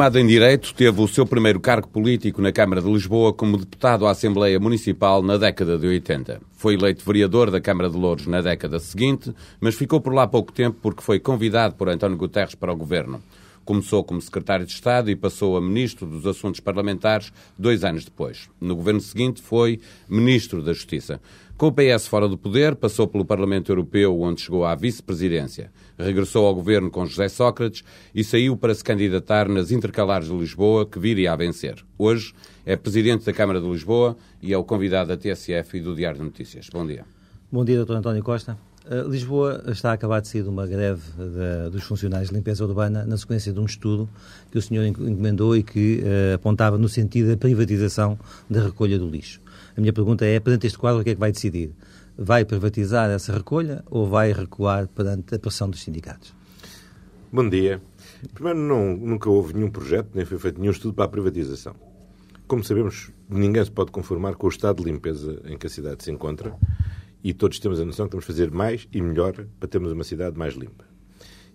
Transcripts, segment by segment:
Formado em Direito, teve o seu primeiro cargo político na Câmara de Lisboa como deputado à Assembleia Municipal na década de 80. Foi eleito vereador da Câmara de Louros na década seguinte, mas ficou por lá pouco tempo porque foi convidado por António Guterres para o governo. Começou como secretário de Estado e passou a ministro dos Assuntos Parlamentares dois anos depois. No governo seguinte foi ministro da Justiça. Com o PS fora do poder, passou pelo Parlamento Europeu, onde chegou à vice-presidência. Regressou ao governo com José Sócrates e saiu para se candidatar nas intercalares de Lisboa, que viria a vencer. Hoje é presidente da Câmara de Lisboa e é o convidado da TSF e do Diário de Notícias. Bom dia. Bom dia, Dr. António Costa. Uh, Lisboa está a acabar de sair de uma greve de, dos funcionários de limpeza urbana na sequência de um estudo que o senhor encomendou e que uh, apontava no sentido da privatização da recolha do lixo. A minha pergunta é, perante este quadro, o que é que vai decidir? Vai privatizar essa recolha ou vai recuar perante a pressão dos sindicatos? Bom dia. Primeiro, não, nunca houve nenhum projeto, nem foi feito nenhum estudo para a privatização. Como sabemos, ninguém se pode conformar com o estado de limpeza em que a cidade se encontra e todos temos a noção que temos de fazer mais e melhor para termos uma cidade mais limpa.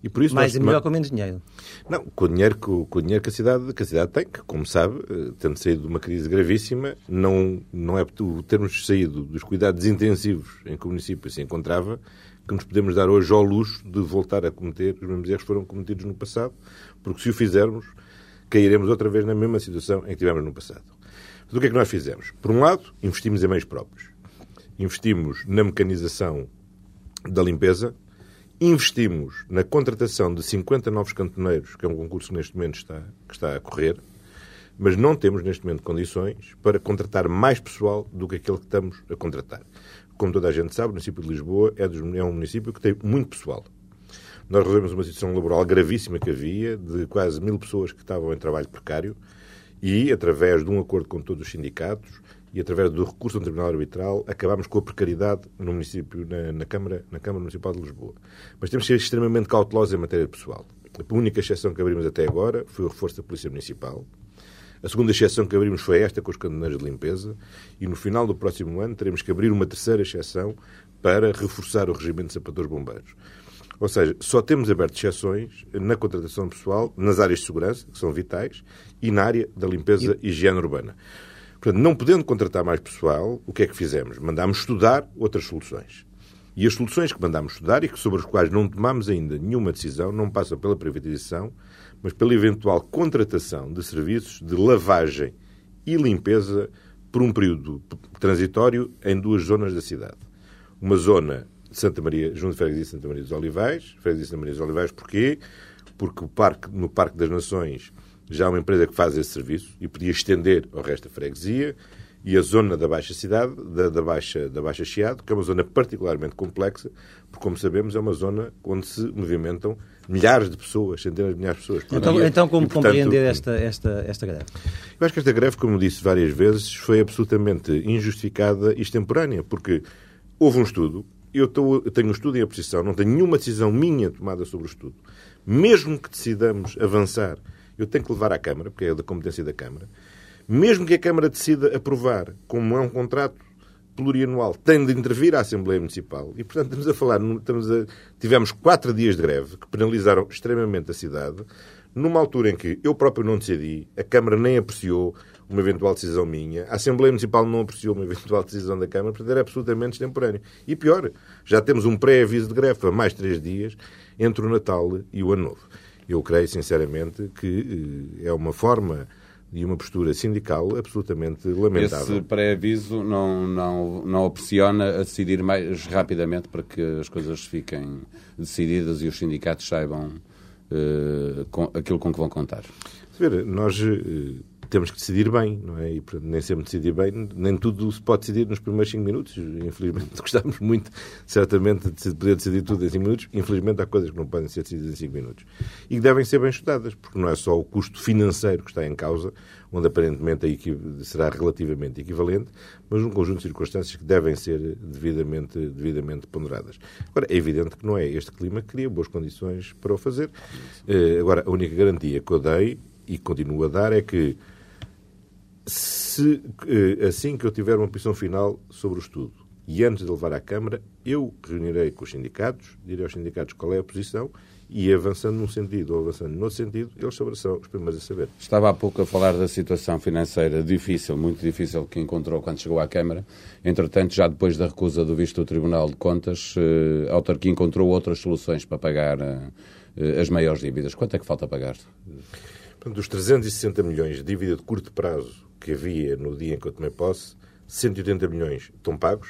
E por isso mais e melhor com menos dinheiro. Não, com o dinheiro, com, com o dinheiro que, a cidade, que a cidade tem, que, como sabe, eh, tendo saído de uma crise gravíssima, não, não é o termos saído dos cuidados intensivos em que o município se encontrava que nos podemos dar hoje ao luxo de voltar a cometer os mesmos erros que foram cometidos no passado, porque se o fizermos, cairemos outra vez na mesma situação em que tivemos no passado. Então, o que é que nós fizemos? Por um lado, investimos em meios próprios. Investimos na mecanização da limpeza, Investimos na contratação de 50 novos cantoneiros, que é um concurso que neste momento está, que está a correr, mas não temos neste momento condições para contratar mais pessoal do que aquele que estamos a contratar. Como toda a gente sabe, o município de Lisboa é, dos, é um município que tem muito pessoal. Nós resolvemos uma situação laboral gravíssima que havia, de quase mil pessoas que estavam em trabalho precário, e, através de um acordo com todos os sindicatos, e através do recurso ao Tribunal Arbitral acabámos com a precariedade no município, na, na, Câmara, na Câmara Municipal de Lisboa. Mas temos de ser extremamente cautelosos em matéria pessoal. A única exceção que abrimos até agora foi o reforço da Polícia Municipal. A segunda exceção que abrimos foi esta com os cantoneiros de limpeza e no final do próximo ano teremos que abrir uma terceira exceção para reforçar o regimento de sapadores bombeiros. Ou seja, só temos aberto exceções na contratação pessoal nas áreas de segurança, que são vitais, e na área da limpeza e higiene urbana. Portanto, não podendo contratar mais pessoal, o que é que fizemos? Mandámos estudar outras soluções. E as soluções que mandámos estudar e que sobre as quais não tomamos ainda nenhuma decisão não passam pela privatização, mas pela eventual contratação de serviços de lavagem e limpeza por um período transitório em duas zonas da cidade. Uma zona de Santa Maria, junto de Freguesia de Santa Maria dos Olivais. Freguesia de Santa Maria dos Olivais porquê? Porque o parque, no Parque das Nações já há uma empresa que faz esse serviço e podia estender ao resto da freguesia e a zona da Baixa Cidade, da, da, Baixa, da Baixa Chiado, que é uma zona particularmente complexa, porque, como sabemos, é uma zona onde se movimentam milhares de pessoas, centenas de milhares de pessoas então, dia. Então, como e, portanto, compreender esta, esta, esta greve? Eu acho que esta greve, como disse várias vezes, foi absolutamente injustificada e extemporânea, porque houve um estudo, eu, estou, eu tenho um estudo em oposição, não tenho nenhuma decisão minha tomada sobre o estudo. Mesmo que decidamos avançar eu tenho que levar à Câmara, porque é da competência da Câmara. Mesmo que a Câmara decida aprovar, como é um contrato plurianual, tem de intervir a Assembleia Municipal. E, portanto, estamos a falar, estamos a, tivemos quatro dias de greve que penalizaram extremamente a cidade, numa altura em que eu próprio não decidi, a Câmara nem apreciou uma eventual decisão minha, a Assembleia Municipal não apreciou uma eventual decisão da Câmara, portanto era absolutamente extemporâneo. E pior, já temos um pré-aviso de greve para mais três dias entre o Natal e o Ano Novo. Eu creio, sinceramente, que eh, é uma forma e uma postura sindical absolutamente lamentável. Esse pré-aviso não, não, não opciona a decidir mais rapidamente para que as coisas fiquem decididas e os sindicatos saibam uh, com, aquilo com que vão contar. Ver, nós uh, temos que decidir bem, não é? E portanto, nem sempre decidir bem, nem tudo se pode decidir nos primeiros 5 minutos. Infelizmente, gostamos muito, certamente, de poder decidir tudo em 5 minutos. Infelizmente, há coisas que não podem ser decididas em 5 minutos. E que devem ser bem estudadas, porque não é só o custo financeiro que está em causa, onde aparentemente será relativamente equivalente, mas um conjunto de circunstâncias que devem ser devidamente, devidamente ponderadas. Agora, é evidente que não é este clima que cria boas condições para o fazer. Eh, agora, a única garantia que eu dei e continuo a dar é que se, eh, assim que eu tiver uma posição final sobre o estudo E antes de levar à Câmara, eu reunirei com os sindicatos, direi aos sindicatos qual é a posição e avançando num sentido ou avançando no outro sentido, eles serão os primeiros a saber. Estava há pouco a falar da situação financeira difícil, muito difícil, que encontrou quando chegou à Câmara. Entretanto, já depois da recusa do visto do Tribunal de Contas, eh, a autarquia encontrou outras soluções para pagar eh, as maiores dívidas. Quanto é que falta pagar? Dos 360 milhões de dívida de curto prazo que havia no dia em que eu tomei posse, 180 milhões estão pagos,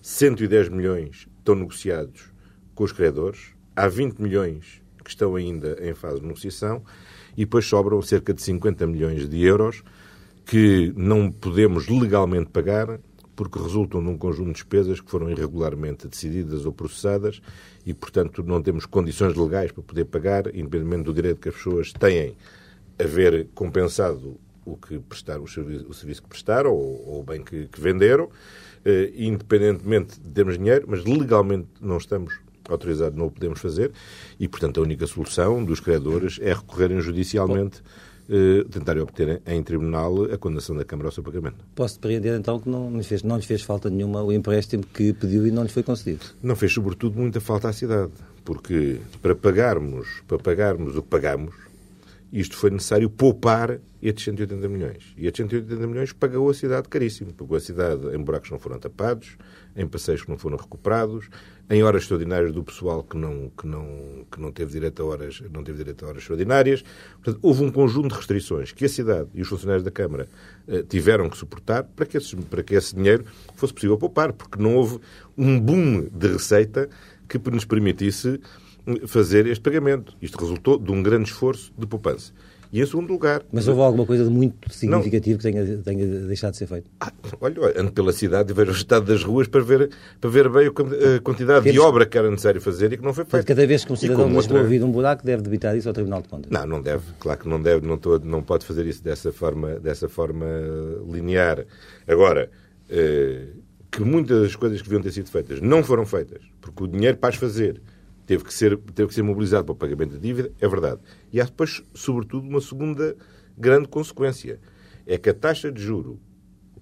110 milhões estão negociados com os credores, há 20 milhões que estão ainda em fase de negociação e depois sobram cerca de 50 milhões de euros que não podemos legalmente pagar porque resultam de um conjunto de despesas que foram irregularmente decididas ou processadas e, portanto, não temos condições legais para poder pagar, independentemente do direito que as pessoas têm a ver compensado o que prestaram, o serviço, o serviço que prestaram ou, ou o bem que, que venderam, eh, independentemente de termos dinheiro, mas legalmente não estamos autorizado não o podemos fazer e, portanto, a única solução dos credores é recorrerem judicialmente, eh, tentarem obter em tribunal a condenação da Câmara ao seu pagamento. Posso depreender, então, que não lhes, fez, não lhes fez falta nenhuma o empréstimo que pediu e não lhes foi concedido? Não fez, sobretudo, muita falta à cidade, porque para pagarmos, para pagarmos o que pagamos, isto foi necessário poupar estes 180 milhões. E estes 180 milhões pagou a cidade caríssimo. Pagou a cidade em buracos que não foram tapados, em passeios que não foram recuperados, em horas extraordinárias do pessoal que não, que não, que não, teve, direito a horas, não teve direito a horas extraordinárias. Portanto, houve um conjunto de restrições que a cidade e os funcionários da Câmara eh, tiveram que suportar para que, para que esse dinheiro fosse possível poupar, porque não houve um boom de receita que nos permitisse fazer este pagamento. Isto resultou de um grande esforço de poupança. E em segundo lugar. Mas houve alguma coisa de muito significativo não. que tenha, tenha deixado de ser feito? Ah, olha, ando pela cidade e vejo o estado das ruas para ver, para ver bem a quantidade de obra que era necessário fazer e que não foi feita. Cada vez que um cidadão de Lisboa outra... um buraco, deve debitar isso ao Tribunal de Contas. Não, não deve. Claro que não deve. Não, tô, não pode fazer isso dessa forma, dessa forma linear. Agora. Eh, que muitas das coisas que deviam ter sido feitas não foram feitas, porque o dinheiro para as fazer teve que ser, teve que ser mobilizado para o pagamento da dívida, é verdade. E há depois, sobretudo, uma segunda grande consequência. É que a taxa de juro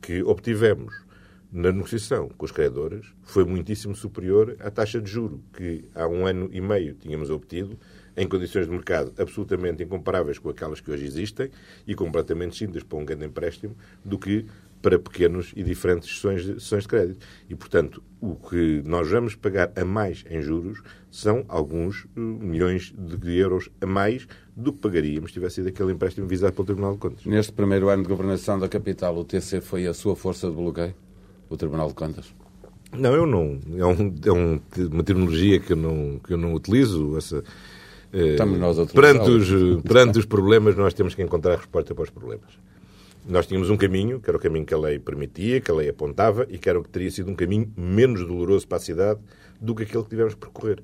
que obtivemos na negociação com os credores foi muitíssimo superior à taxa de juro que há um ano e meio tínhamos obtido em condições de mercado absolutamente incomparáveis com aquelas que hoje existem e completamente distintas para um grande empréstimo do que para pequenos e diferentes sessões de, sessões de crédito. E, portanto, o que nós vamos pagar a mais em juros são alguns uh, milhões de euros a mais do que pagaríamos se tivesse sido aquele empréstimo visado pelo Tribunal de Contas. Neste primeiro ano de governação da capital, o TC foi a sua força de bloqueio? O Tribunal de Contas? Não, eu não. É, um, é um, uma terminologia que eu não, que eu não utilizo. Essa, eh, Estamos nós a perante, os, perante os problemas, nós temos que encontrar a resposta para os problemas. Nós tínhamos um caminho, que era o caminho que a lei permitia, que a lei apontava, e que era o que teria sido um caminho menos doloroso para a cidade do que aquele que tivemos que percorrer.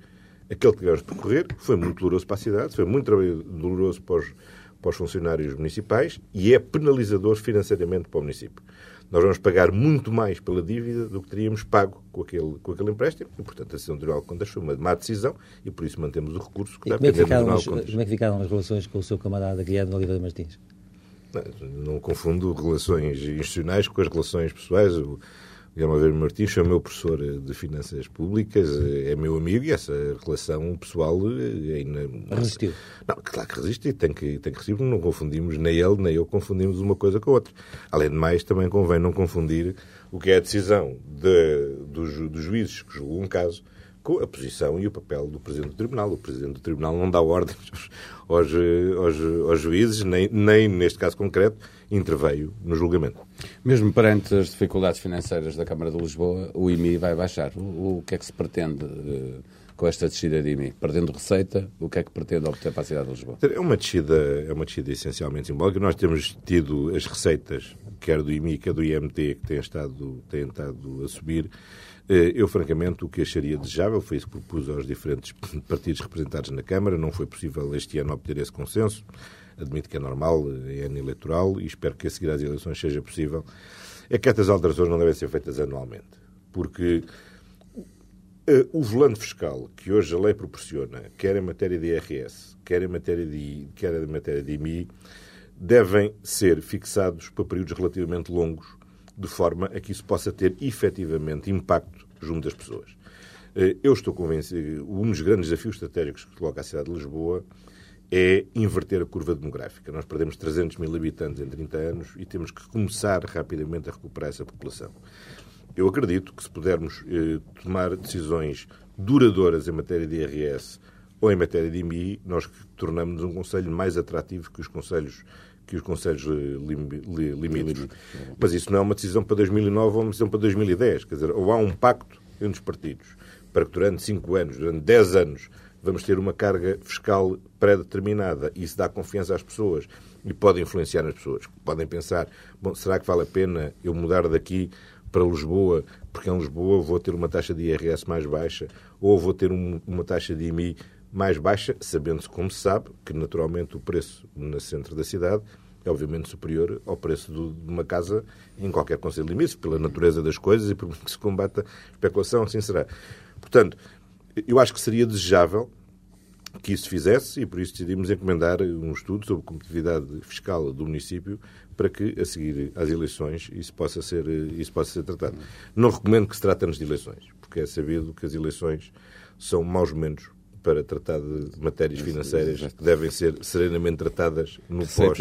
Aquele que tivemos que percorrer foi muito doloroso para a cidade, foi muito doloroso para os, para os funcionários municipais e é penalizador financeiramente para o município. Nós vamos pagar muito mais pela dívida do que teríamos pago com aquele, com aquele empréstimo e, portanto, a decisão do Tribunal de Contas foi uma má decisão e, por isso, mantemos o recurso que e está como é que, ficaram as, como é que ficaram as relações com o seu camarada Guilherme Oliveira Martins? Não confundo relações institucionais com as relações pessoais. O Guilherme Aveiro Martins é meu professor de Finanças Públicas, é meu amigo e essa relação pessoal ainda... Resistiu? Não, claro que resiste e tem que, tem que resistir, não confundimos, nem ele nem eu confundimos uma coisa com a outra. Além de mais, também convém não confundir o que é a decisão de, dos, dos juízes que julgam um caso com a posição e o papel do Presidente do Tribunal. O Presidente do Tribunal não dá ordens aos, aos, aos juízes, nem, nem, neste caso concreto, interveio no julgamento. Mesmo perante as dificuldades financeiras da Câmara de Lisboa, o IMI vai baixar. O, o que é que se pretende uh, com esta descida de IMI? Perdendo receita, o que é que pretende obter para a cidade de Lisboa? É uma descida, é uma descida essencialmente simbólica. Nós temos tido as receitas, quer do IMI, quer do IMT, que têm estado, têm estado a subir, eh, eu, francamente, o que acharia desejável foi isso que propus aos diferentes partidos representados na Câmara. Não foi possível este ano obter esse consenso. Admito que é normal, é ano eleitoral e espero que a seguir às eleições seja possível. É que estas alterações não devem ser feitas anualmente, porque eh, o volante fiscal que hoje a lei proporciona, quer em matéria de IRS, quer em matéria de, quer em matéria de IMI, devem ser fixados para períodos relativamente longos de forma a que isso possa ter efetivamente impacto junto das pessoas. Eh, eu estou convencido, um dos grandes desafios estratégicos que coloca a cidade de Lisboa é inverter a curva demográfica. Nós perdemos 300 mil habitantes em 30 anos e temos que começar rapidamente a recuperar essa população. Eu acredito que se pudermos eh, tomar decisões duradouras em matéria de IRS ou em matéria de IMI, nós tornamos um Conselho mais atrativo que os Conselhos que os Conselhos eh, limítrofes. Mas isso não é uma decisão para 2009 ou uma decisão para 2010. Quer dizer, ou há um pacto entre os partidos para que durante 5 anos, durante 10 anos, vamos ter uma carga fiscal pré-determinada e isso dá confiança às pessoas e pode influenciar as pessoas. Podem pensar, bom, será que vale a pena eu mudar daqui para Lisboa, porque em Lisboa vou ter uma taxa de IRS mais baixa ou vou ter um, uma taxa de IMI mais baixa, sabendo-se, como se sabe, que naturalmente o preço no centro da cidade é obviamente superior ao preço de uma casa em qualquer conselho de limites, pela natureza das coisas e por que se combata a especulação, assim será. Portanto, eu acho que seria desejável que isso fizesse e por isso decidimos encomendar um estudo sobre competitividade fiscal do município para que, a seguir às eleições, isso possa ser, isso possa ser tratado. Não recomendo que se trate antes de eleições, porque é sabido que as eleições são maus momentos para tratar de matérias financeiras que devem ser serenamente tratadas no pós,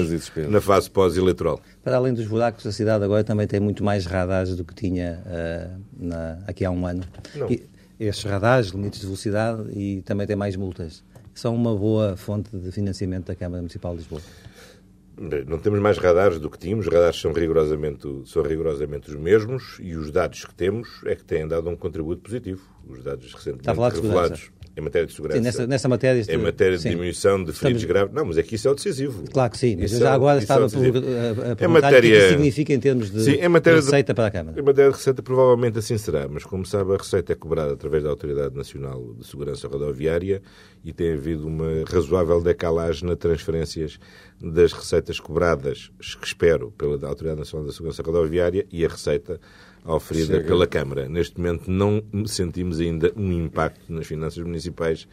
na fase pós-eleitoral. Para além dos buracos, a cidade agora também tem muito mais radares do que tinha uh, na, aqui há um ano. Não. E, estes radares, limites de velocidade e também tem mais multas. São uma boa fonte de financiamento da Câmara Municipal de Lisboa. Não temos mais radares do que tínhamos, os radares são rigorosamente, são rigorosamente os mesmos e os dados que temos é que têm dado um contributo positivo. Os dados recentemente revelados em matéria de segurança. Sim, nessa, nessa matéria. Em matéria de sim. diminuição de feridos Estamos... graves. Não, mas é que isso é o decisivo. Claro que sim, mas isso já é, agora estava é por, a, a perguntar matéria... o que, é que significa em termos de, sim, em matéria de receita de... para a Câmara. Em matéria de receita, provavelmente assim será, mas como sabe, a receita é cobrada através da Autoridade Nacional de Segurança Rodoviária e tem havido uma razoável decalagem nas transferências das receitas cobradas, que espero, pela Autoridade Nacional da Segurança Rodoviária e a receita oferida Chega. pela Câmara. Neste momento não sentimos ainda um impacto nas finanças municipais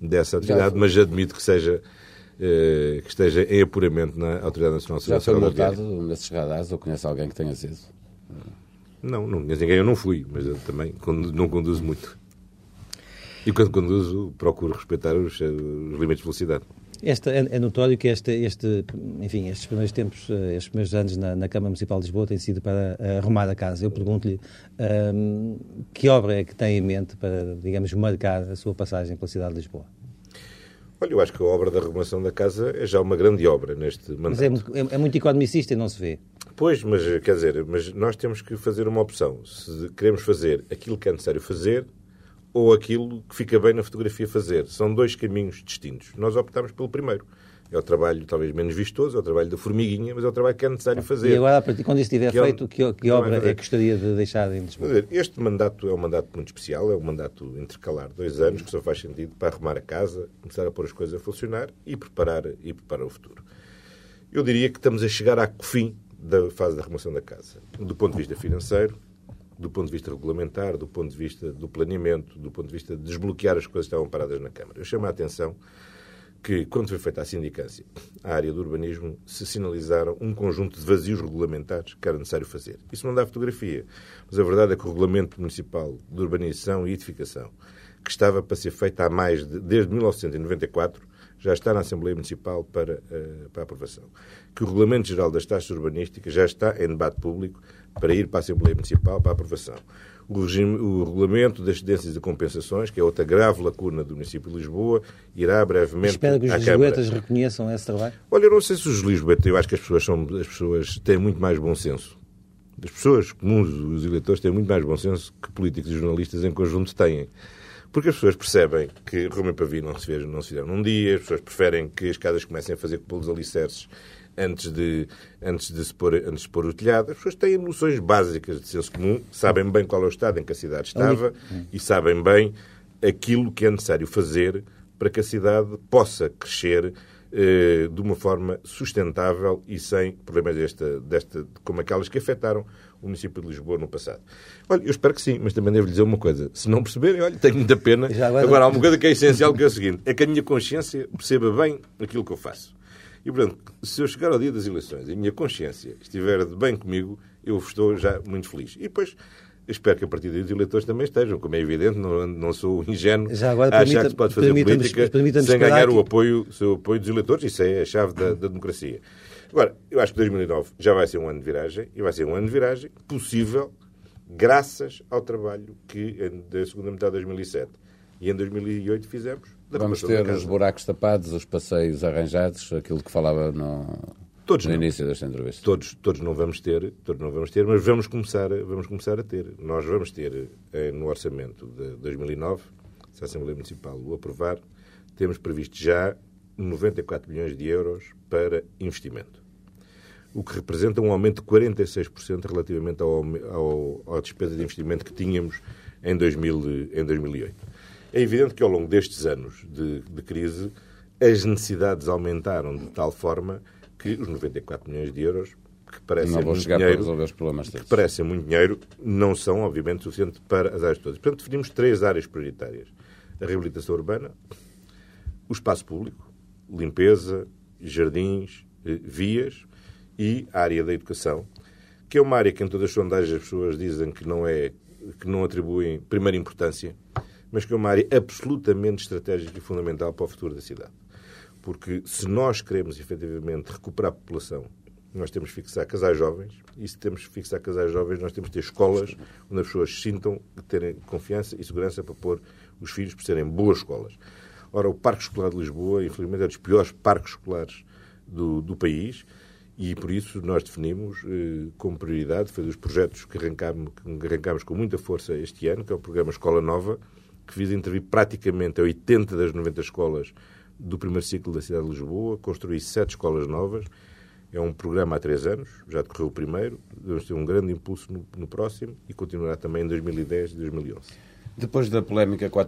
dessa atividade, mas admito que seja eh, que esteja em apuramento na Autoridade Nacional de Segurança Já foi multado nesses radares ou conhece alguém que tenha sido? Não, não conheço ninguém, eu não fui, mas eu também não conduzo muito. E quando conduzo, procuro respeitar os, os limites de velocidade. Este, é, é, notório que este, este, enfim, estes primeiros tempos, eh, estes primeiros anos na, na, Câmara Municipal de Lisboa têm sido para uh, arrumar a casa. Eu pergunto-lhe um, que obra é que tem em mente para, digamos, marcar a sua passagem pela cidade de Lisboa? Olha, eu acho que a obra da arrumação da casa é já uma grande obra neste mandato. Mas é, é, é muito economicista e não se vê. Pois, mas quer dizer, mas nós temos que fazer uma opção. Se queremos fazer aquilo que é necessário fazer, ou aquilo que fica bem na fotografia fazer. São dois caminhos distintos. Nós optamos pelo primeiro. É o trabalho talvez menos vistoso, é o trabalho da formiguinha, mas é o trabalho que é necessário fazer. E agora, quando isso estiver que feito, que, que obra é que gostaria de deixar em Lisboa? Este mandato é um mandato muito especial, é um mandato intercalar, dois anos, que só faz sentido para arrumar a casa, começar a pôr as coisas a funcionar e preparar, e preparar o futuro. Eu diria que estamos a chegar ao fim da fase da arrumação da casa. Do ponto de vista financeiro, do ponto de vista regulamentar, do ponto de vista do planeamento, do ponto de vista de desbloquear as coisas que estavam paradas na Câmara. Eu chamo a atenção que, quando foi feita a sindicância, a área do urbanismo, se sinalizaram um conjunto de vazios regulamentares que era necessário fazer. Isso não dá fotografia, mas a verdade é que o Regulamento Municipal de Urbanização e Edificação, que estava para ser feito há mais de, desde 1994, já está na Assembleia Municipal para, uh, para aprovação. Que o Regulamento Geral das Taxas Urbanísticas já está em debate público para ir para a Assembleia Municipal para aprovação. O, regime, o regulamento das cedências e compensações, que é outra grave lacuna do município de Lisboa, irá brevemente Espero que os lisboetas reconheçam esse trabalho. Olha, eu não sei se os lisboetas, eu acho que as pessoas, são, as pessoas têm muito mais bom senso. As pessoas comuns, os eleitores, têm muito mais bom senso que políticos e jornalistas em conjunto têm. Porque as pessoas percebem que Roma e Pavio não se, não se fizeram num dia, as pessoas preferem que as casas comecem a fazer pelos alicerces antes de, antes, de se pôr, antes de pôr o telhado. As pessoas têm noções básicas de senso comum, sabem bem qual é o estado em que a cidade estava e sabem bem aquilo que é necessário fazer para que a cidade possa crescer eh, de uma forma sustentável e sem problemas desta, desta, como aquelas que afetaram município de Lisboa no passado. Olha, eu espero que sim, mas também devo lhe dizer uma coisa. Se não perceberem, olha, tenho muita pena. Agora... agora, há uma coisa que é essencial, que é o seguinte, é que a minha consciência perceba bem aquilo que eu faço. E, portanto, se eu chegar ao dia das eleições e a minha consciência estiver de bem comigo, eu estou já muito feliz. E depois espero que a partir daí os eleitores também estejam, como é evidente, não, não sou ingênuo já agora, a achar que se pode fazer política sem ganhar o apoio, o apoio dos eleitores, isso é a chave da, da democracia. Agora, eu acho que 2009 já vai ser um ano de viragem, e vai ser um ano de viragem possível graças ao trabalho que da segunda metade de 2007 e em 2008 fizemos. Vamos ter os buracos tapados, os passeios arranjados, aquilo que falava no, todos no não. início desta entrevista. Todos, todos não vamos ter, todos não vamos ter, mas vamos começar, vamos começar a ter. Nós vamos ter eh, no orçamento de 2009, se a Assembleia Municipal o aprovar, temos previsto já 94 milhões de euros para investimento o que representa um aumento de 46% relativamente ao, ao, à despesa de investimento que tínhamos em, 2000, em 2008. É evidente que ao longo destes anos de, de, crise as necessidades aumentaram de tal forma que os 94 milhões de euros que parecem muito dinheiro, que parecem muito dinheiro, não são, obviamente, suficientes para as áreas todas. Portanto, definimos três áreas prioritárias. A reabilitação urbana, o espaço público, limpeza, jardins, eh, vias, e a área da educação, que é uma área que em todas as sondagens as pessoas dizem que não é que não atribuem primeira importância, mas que é uma área absolutamente estratégica e fundamental para o futuro da cidade. Porque se nós queremos efetivamente recuperar a população, nós temos que fixar casais jovens, e se temos que fixar casais jovens, nós temos que ter escolas onde as pessoas sintam terem confiança e segurança para pôr os filhos por serem boas escolas. Ora, o Parque Escolar de Lisboa, infelizmente, é um dos piores parques escolares do, do país e por isso nós definimos eh, como prioridade, foi dos projetos que arrancámos, que arrancámos com muita força este ano, que é o programa Escola Nova, que visa intervir praticamente a 80 das 90 escolas do primeiro ciclo da cidade de Lisboa, construir sete escolas novas. É um programa há três anos, já decorreu o primeiro, vamos ter um grande impulso no, no próximo e continuará também em 2010 e 2011. Depois da polémica com a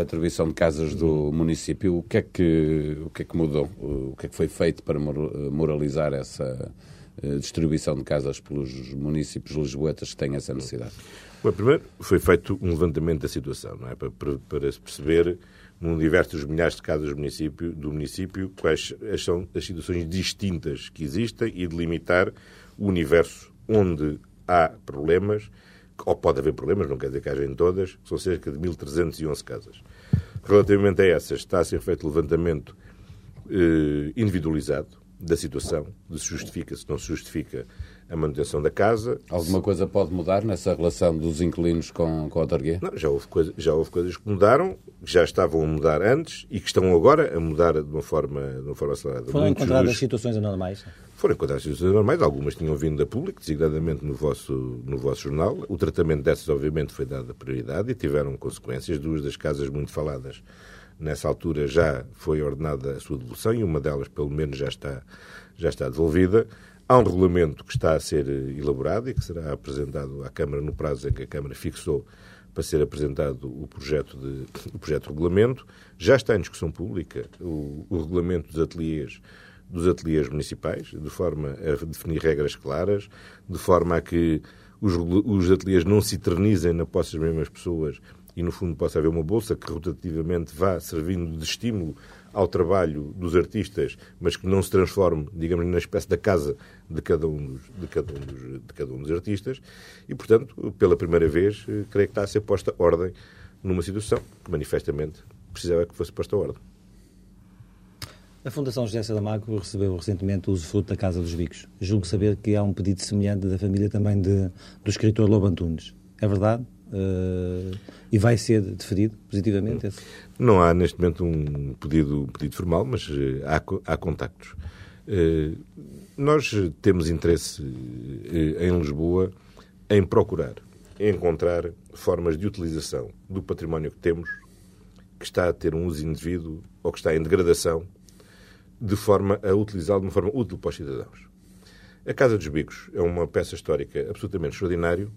atribuição de casas do município, o que é que, o que, é que mudou? O que é que foi feito para moralizar essa eh, distribuição de casas pelos municípios lisboetas que têm essa necessidade? Bom, primeiro, foi feito um levantamento da situação, não é? para, para, se perceber, num universo dos milhares de casas do município, do município, quais são as situações distintas que existem e delimitar o universo onde há problemas ou pode haver problemas, não quer dizer que haja em todas, são cerca de 1.311 casas. Relativamente a essas, está a ser feito levantamento eh, individualizado da situação, de se justifica, se não se justifica a manutenção da casa. Alguma coisa pode mudar nessa relação dos inquilinos com, com a autarquia? Não, já houve, coisa, já houve coisas que mudaram, que já estavam a mudar antes e que estão agora a mudar de uma forma, de uma forma acelerada. Foram Muitos encontradas dos... situações anormais? Foram encontradas situações anormais, algumas tinham vindo da público, designadamente no vosso, no vosso jornal. O tratamento dessas, obviamente, foi dado a prioridade e tiveram consequências. Duas das casas muito faladas nessa altura já foi ordenada a sua devolução e uma delas, pelo menos, já está, já está devolvida. Há um regulamento que está a ser elaborado e que será apresentado à Câmara no prazo em que a Câmara fixou para ser apresentado o projeto de, o projeto de regulamento. Já está em discussão pública o, o regulamento dos ateliês dos ateliês municipais, de forma a definir regras claras, de forma a que os, os ateliês não se eternizem na posse das mesmas pessoas e, no fundo, possa haver uma bolsa que rotativamente vá servindo de estímulo ao trabalho dos artistas, mas que não se transforme, digamos, na espécie da casa de cada um dos, de cada um dos, de cada um dos artistas. E, portanto, pela primeira vez, eh, creio que está a ser posta ordem numa situação que, manifestamente, precisava que fosse posta ordem. A Fundação José Saramago recebeu recentemente o usufruto da Casa dos Bicos. Julgo saber que há um pedido semelhante da família também de, do escritor Lobo Antunes. É verdade? Uh, e vai ser deferido positivamente? Esse? Não há neste momento um pedido, pedido formal, mas uh, há, há contactos. Uh, nós temos interesse em Lisboa em procurar encontrar formas de utilização do património que temos que está a ter um uso indevido ou que está em degradação de forma a utilizá-lo de uma forma útil para os cidadãos. A Casa dos Bicos é uma peça histórica absolutamente extraordinária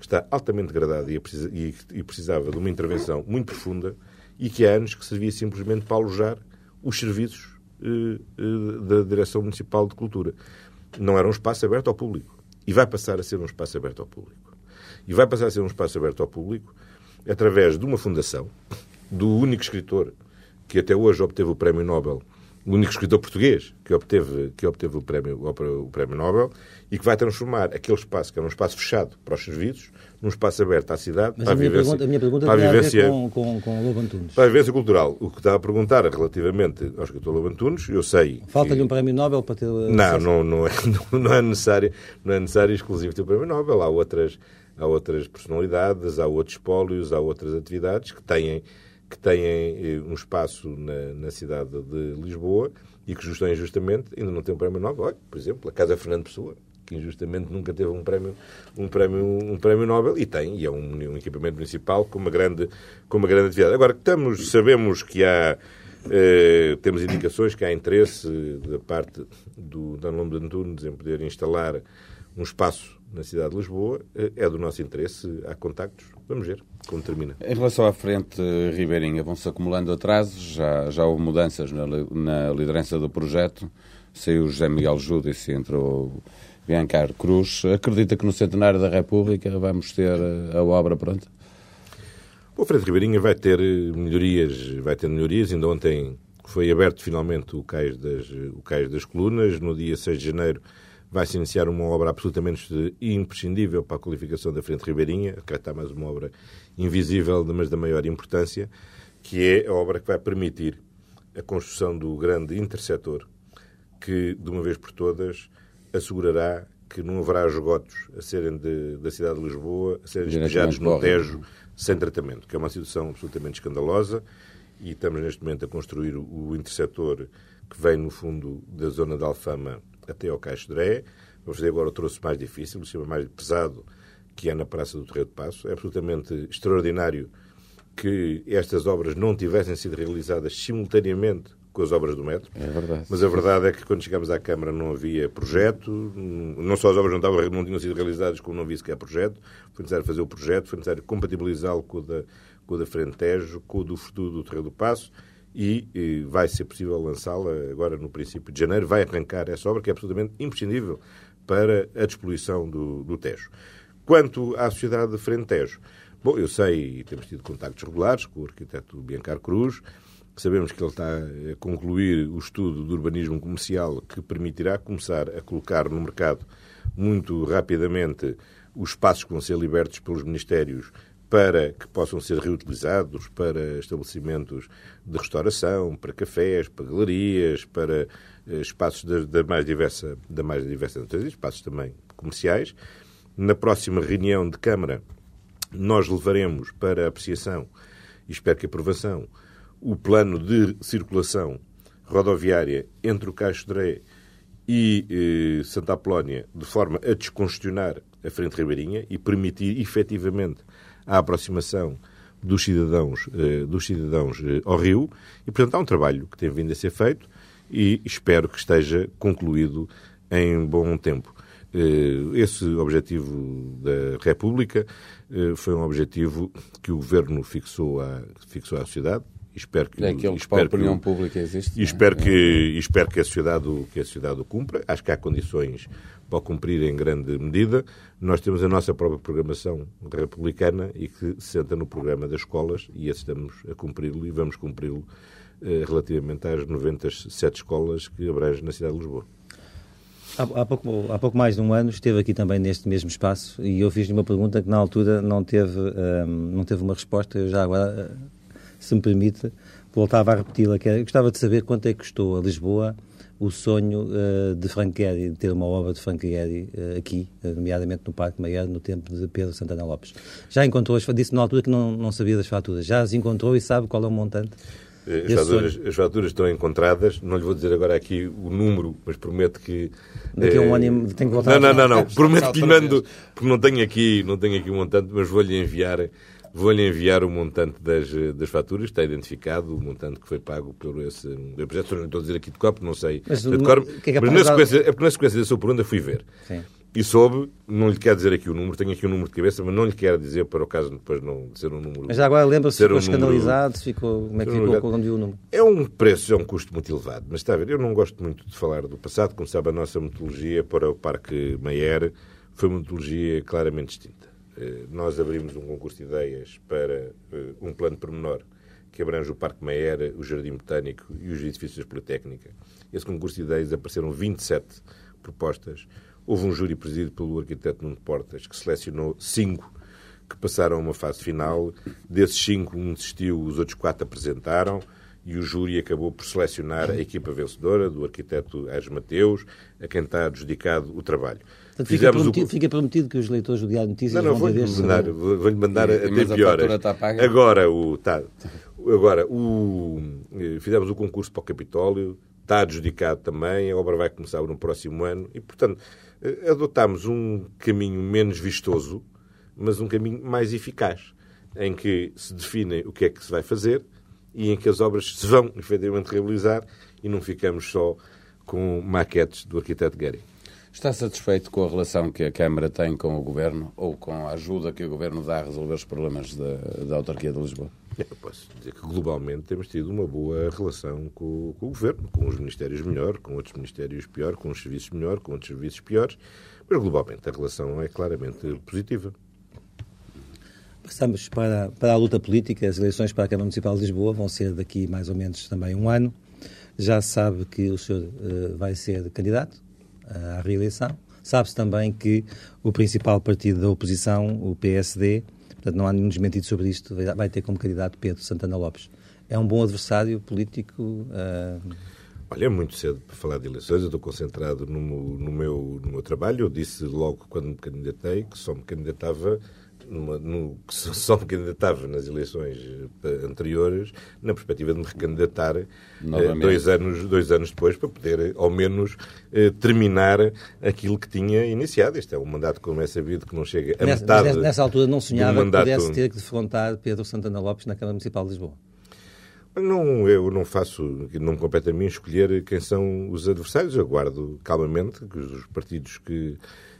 que está altamente degradada e, precisava de uma intervenção muito profunda e que há anos que servia simplesmente para alojar os serviços eh, eh, da Direção Municipal de Cultura. Não era um espaço aberto ao público. E vai passar a ser um espaço aberto ao público. E vai passar a ser um espaço aberto ao público através de uma fundação, do único escritor que até hoje obteve o Prémio Nobel o único escritor português que obteve, que obteve o, prémio, o prémio Nobel e que vai transformar aquele espaço, que era um espaço fechado para os serviços, num espaço aberto à cidade Mas para a minha vivência, pergunta, a minha pergunta para a tem a ver vivência, com, com, com o Lobo Antunes. para a vivência cultural. O que estava a perguntar relativamente ao escritor Lobo Antunes, eu sei... Falta-lhe que- um prémio Nobel para ter... não, não, não, é, não é necessário, não é necessário exclusivo ter o Prémio Nobel. Há outras, há outras personalidades, há outros espólios, há outras atividades que têm, que têm eh, um espaço na, na cidade de Lisboa e que justa ou injustamente ainda não têm um Prémio Nobel. Olha, por exemplo, a Casa Fernando Pessoa, que injustamente nunca teve um prémio, um prémio, um prémio Nobel e tem, e é um, um equipamento municipal com uma grande, com uma grande atividade. Agora, estamos, sabemos que há eh, temos indicações que há interesse da parte do Danlombo de Antunes em poder instalar um espaço na cidade de Lisboa. Eh, É do nosso interesse, há contactos. Vamos ver como termina. Em relação à frente Ribeirinha, vão-se acumulando atrasos, já, já houve mudanças na, na liderança do projeto, saiu José Miguel Júdice e entrou Biancar Cruz. Acredita que no centenário da República vamos ter a obra pronta? O Frente Ribeirinha vai ter eh, melhorias, vai ter melhorias. Ainda ontem foi aberto finalmente o cais das, o cais das colunas. No dia 6 de janeiro vai-se iniciar uma obra absolutamente imprescindível para a qualificação da Frente Ribeirinha. Cá está mais uma obra invisível, mas da maior importância, que é a obra que vai permitir a construção do grande intersetor que, de uma vez por todas, assegurará que não haverá esgotos a serem de- da cidade de Lisboa a serem despejados no. Tejo sem tratamento, que é uma situação absolutamente escandalosa e estamos neste momento a construir o, o intersetor que vem, no fundo, da zona de Alfama até ao Caixo de Dré. Vamos fazer agora o troço mais difícil, o sistema mais pesado, que é na Praça do Terreiro de Passo. É absolutamente extraordinário que estas obras não tivessem sido realizadas simultaneamente com as obras do metro. É verdade. Mas a verdade é que quando chegámos à Câmara não havia projeto, não só as obras não, estavam, não tinham sido realizadas, como não havia sequer projeto. Foi necessário fazer o projeto, foi necessário compatibilizá-lo com o da, com o da Frentejo, com o do futuro do Terreiro do Passo e, eh, vai ser possível lançá-la agora no princípio de janeiro. Vai arrancar essa obra que é absolutamente imprescindível para a despoluição do, do Tejo. Quanto à sociedade de Frentejo, bom, eu sei e temos tido contactos regulares com o arquiteto Biancar Cruz, Sabemos que ele está a concluir o estudo do urbanismo comercial que permitirá começar a colocar no mercado muito rapidamente os espaços que vão ser libertos pelos ministérios para que possam ser reutilizados para estabelecimentos de restauração, para cafés, para galerias, para eh, espaços da, da mais diversa, da mais diversa natureza, espaços também comerciais. Na próxima reunião de Câmara, nós levaremos para apreciação e espero que aprovação o plano de circulação rodoviária entre o Caixo de Dré e eh, Santa Apolónia, de forma a descongestionar a Frente Ribeirinha e permitir efetivamente a aproximação dos cidadãos, eh, dos cidadãos eh, ao Rio. E, portanto, há um trabalho que tem vindo a ser feito e espero que esteja concluído em bom tempo. Eh, Esse objetivo da República foi um objetivo que o Governo fixou à, fixou à sociedade. E Espero que, É que para a espero que opinião o- pública existe. e não é? espero que, espero que, a sociedade, o- que a sociedade o cumpra. Acho que há condições para o cumprir em grande medida. Nós temos a nossa própria programação republicana e que se senta no programa das escolas e esse estamos a cumpri-lo e vamos cumpri-lo eh, relativamente às 97 escolas que abrangem na cidade de Lisboa. Há, há pouco, há pouco mais de um ano esteve aqui também neste mesmo espaço e eu fiz-lhe uma pergunta que na altura não teve, ahm, não teve uma resposta. Eu já agora, ah, se me permite, voltava a repeti-la. que era- gostava de saber quanto é que custou a Lisboa o sonho ah, de Frank Gehry, de ter uma obra de Frank Gehry ah, aqui, ah, nomeadamente no Parque Maior, no tempo de Pedro Santana Lopes. Já encontrou, as, disse na altura que não, não sabia das faturas. Já as encontrou e sabe qual é o montante? Eh, As faturas, as faturas estão encontradas. Não lhe vou dizer agora aqui o número, mas prometo que. Daqui a um eh, ano e- tenho que voltar Não, não, não, não. Prometo que lhe mando, porque não tenho aqui, não tenho aqui um montante, mas vou-lhe enviar. Vou-lhe enviar o montante das, das faturas, está identificado o montante que foi pago por esse projeto. Não estou a dizer aqui de copo, não sei. Mas de cor, que é que mas na sequência, é porque na sequência da sua pergunta fui ver. Sim. E soube, não lhe quero dizer aqui o número, tenho aqui o número de cabeça, mas não lhe quero dizer para o caso de depois não ser um número. Mas já agora lembra-se se ficou um escandalizado, se ficou, como é que um ficou quando viu o número? É um preço, é um custo muito elevado, mas está a ver, eu não gosto muito de falar do passado, como sabe a nossa metodologia para o Parque Mayer foi uma metodologia claramente distinta. Eh, Nós abrimos um concurso de ideias para eh, um plano pormenor que abrange o Parque Meera, o Jardim Botânico e os edifícios da Politécnica. Esse concurso de ideias apareceram 27 propostas. Houve um júri presidido pelo arquiteto Nuno Portas, que selecionou cinco que passaram a uma fase final. Desses cinco, um desistiu, os outros quatro apresentaram e o júri acabou por selecionar a equipa vencedora do arquiteto Aires Mateus, a quem está adjudicado o trabalho. Portanto, fica, prometido, o... fica, prometido, que os leitores do Diário de Notícias não, não, vão vou mandar, vou-lhe mandar e, até pioras. Está agora, o, tá, agora o, eh, fizemos o concurso para o Capitólio, está adjudicado também, a obra vai começar no próximo ano e, portanto, eh, adotámos um caminho menos vistoso, mas um caminho mais eficaz, em que se define o que é que se vai fazer, e em que as obras se vão efetivamente realizar e não ficamos só com maquetes do arquiteto Gary. Está satisfeito com a relação que a Câmara tem com o Governo ou com a ajuda que o Governo dá a resolver os problemas da, da autarquia de Lisboa? Eu posso dizer que globalmente temos tido uma boa relação com, com, o Governo, com os ministérios melhor, com outros ministérios pior, com os serviços melhor, com outros serviços piores, mas globalmente a relação é claramente positiva. Passamos para, para a luta política. As eleições para a Câmara Municipal de Lisboa vão ser daqui mais ou menos também um ano. Já sabe que o senhor uh, vai ser candidato uh, à reeleição. Sabe-se também que o principal partido da oposição, o PSD, portanto não há nenhum desmentido sobre isto, vai ter como candidato Pedro Santana Lopes. É um bom adversário político? Uh... Olha, é muito cedo para falar de eleições. Eu estou concentrado no, no, meu, no meu trabalho. Eu disse logo quando me candidatei que só me candidatava numa, no, que só me candidatava nas eleições eh, anteriores, na perspectiva de me recandidatar eh, dois, anos, dois anos depois, para poder, ao menos, eh, terminar aquilo que tinha iniciado. Este é um mandato, como é sabido, que não chega a nessa, metade. Nessa altura não sonhava mandato... que pudesse ter que defrontar Pedro Santana Lopes na Câmara Municipal de Lisboa. Não, eu não faço, não me compete a mim escolher quem são os adversários. Eu aguardo calmamente que os partidos que,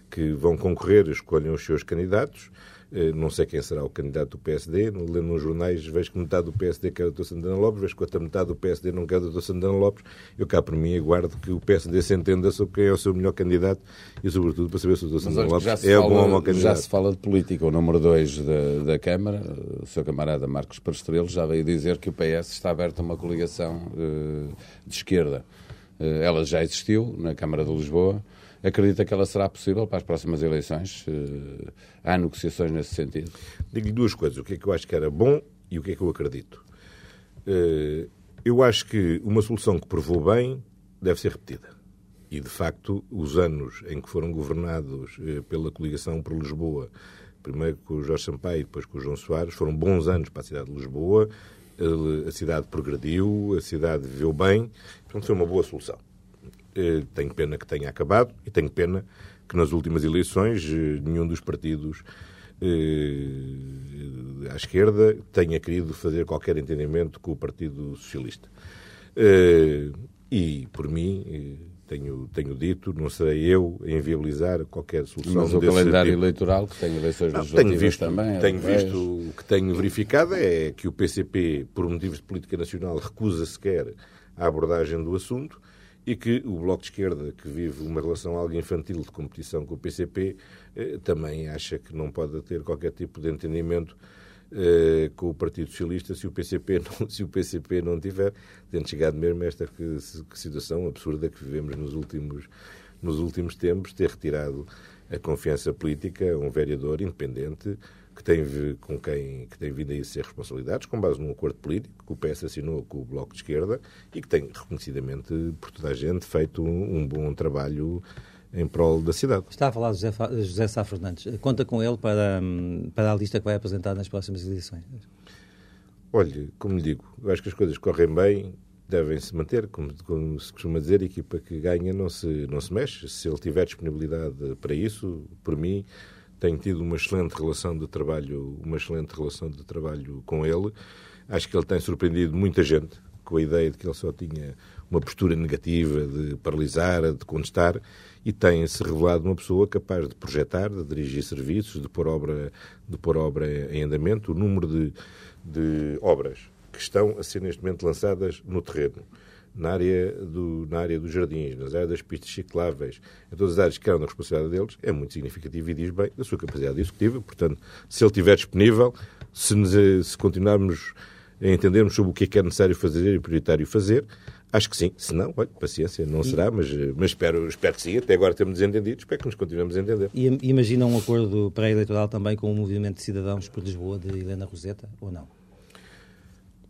que vão concorrer escolham os seus candidatos. Eh, não sei quem será o candidato do PSD. Lendo nos jornais, vejo que metade do PSD quer o Dr. Santana Lopes, vejo que outra metade do PSD não quer o Dr. Santana Lopes. Eu cá por mim aguardo que o PSD se entenda sobre quem é o seu melhor candidato e, sobretudo, para saber se o Dr. Santana Lopes é fala, bom ou mau candidato. Já se fala de política. O número 2 da, da Câmara, o seu camarada Marcos Pastrello, já veio dizer que o PS está aberto a uma coligação uh, de esquerda. Uh, ela já existiu na Câmara de Lisboa. Acredita que ela será possível para as próximas eleições? Uh, há negociações nesse sentido? Digo-lhe duas coisas. O que é que eu acho que era bom e o que é que eu acredito. Uh, eu acho que uma solução que provou bem deve ser repetida. E, de facto, os anos em que foram governados uh, pela coligação por Lisboa, primeiro com o Jorge Sampaio e depois com o João Soares, foram bons anos para a cidade de Lisboa. A cidade progrediu, a cidade viveu bem, portanto foi uma boa solução. Eh, tenho pena que tenha acabado e tenho pena que nas últimas eleições eh, nenhum dos partidos eh, à esquerda tenha querido fazer qualquer entendimento com o Partido Socialista. E, por mim, tenho, tenho dito, não serei eu a inviabilizar qualquer solução Mas o calendário tipo. eleitoral, que tem eleições não, legislativas tenho visto, também... Tenho visto, o que tenho verificado é que o PCP, por motivos de política nacional, recusa sequer a abordagem do assunto e que o Bloco de Esquerda, que vive uma relação algo infantil de competição com o PCP, eh, também acha que não pode ter qualquer tipo de entendimento eh, com o Partido Socialista se o PCP não, se o PCP não tiver, tendo chegado mesmo a esta que, que situação absurda que vivemos nos últimos, nos últimos tempos, ter retirado a confiança política a um vereador independente que tem, com quem que tem vindo a ser responsabilidades, com base num acordo político que o PS assinou com o Bloco de Esquerda e que tem, reconhecidamente, por toda a gente, feito um, um bom trabalho em prol da cidade. Está a falar José, José Sá Fernandes. Conta com ele para, para a lista que vai apresentar nas próximas eleições? Olhe, como lhe digo, eu acho que as coisas correm bem, devem se manter, como, como, se costuma dizer, a equipa que ganha não se, não se mexe. Se ele tiver disponibilidade para isso, por mim, tenho tido uma excelente relação de trabalho, uma excelente relação de trabalho com ele. Acho que ele tem surpreendido muita gente com a ideia de que ele só tinha uma postura negativa de paralisar, de contestar, e tem-se revelado uma pessoa capaz de projetar, de dirigir serviços, de pôr obra, de pôr obra em andamento. O número de, de obras que estão a ser neste momento lançadas no terreno na área, do, na área dos jardins, nas áreas das pistas cicláveis, em todas as áreas que eram da responsabilidade deles, é muito significativo e diz bem da sua capacidade executiva. Portanto, se ele estiver disponível, se, nos, se continuarmos a entendermos sobre o que é que é necessário fazer e prioritário fazer. Acho que sim. Se não, olha, paciência, não será, mas, mas espero, espero que sim. Até agora temos desentendido, espero que nos continuemos a entender. E imagina um acordo pré-eleitoral também com o Movimento de Cidadãos por Lisboa de Helena Roseta, ou não?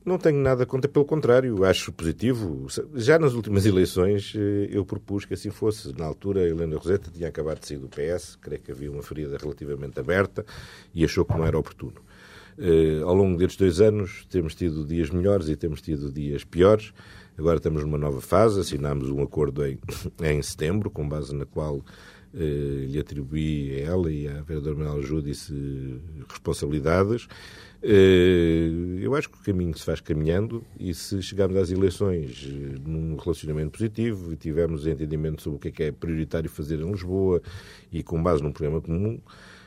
Não tenho nada contra, pelo contrário, acho positivo. Já nas últimas eleições eh, eu propus que assim fosse. Na altura, Helena Roseta tinha acabado de sair do PS, creio que havia uma ferida relativamente aberta e achou que não era oportuno. Uh, ao longo destes dois anos temos tido dias melhores e temos tido dias piores. Agora estamos numa nova fase, assinámos um acordo em, em setembro, com base na qual uh, lhe atribuí a ela e à vereadora Manuel Júdice responsabilidades. Uh, eu acho que o caminho se faz caminhando e se chegarmos às eleições num relacionamento positivo e tivermos entendimento sobre o que é que é prioritário fazer em Lisboa e com base num programa comum,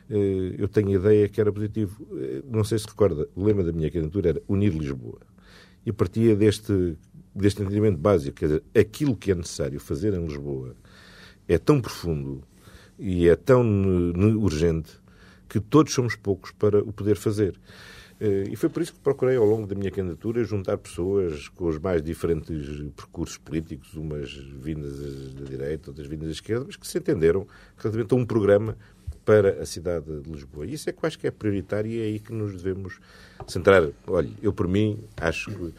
eh, eu tenho a ideia que era positivo. Eh, não sei se recorda, o lema da minha candidatura era Unir Lisboa. E partia deste, deste entendimento básico, quer dizer, aquilo que é necessário fazer em Lisboa é tão profundo e é tão urgente que todos somos poucos para o poder fazer. Eh, e foi por isso que procurei, ao longo da minha candidatura, juntar pessoas com os mais diferentes percursos políticos, umas vindas da direita, outras vindas da esquerda, mas que se entenderam relativamente a um programa para a cidade de Lisboa. E isso é que eu acho que é prioritário e é aí que nos devemos centrar. Olha, eu por mim acho que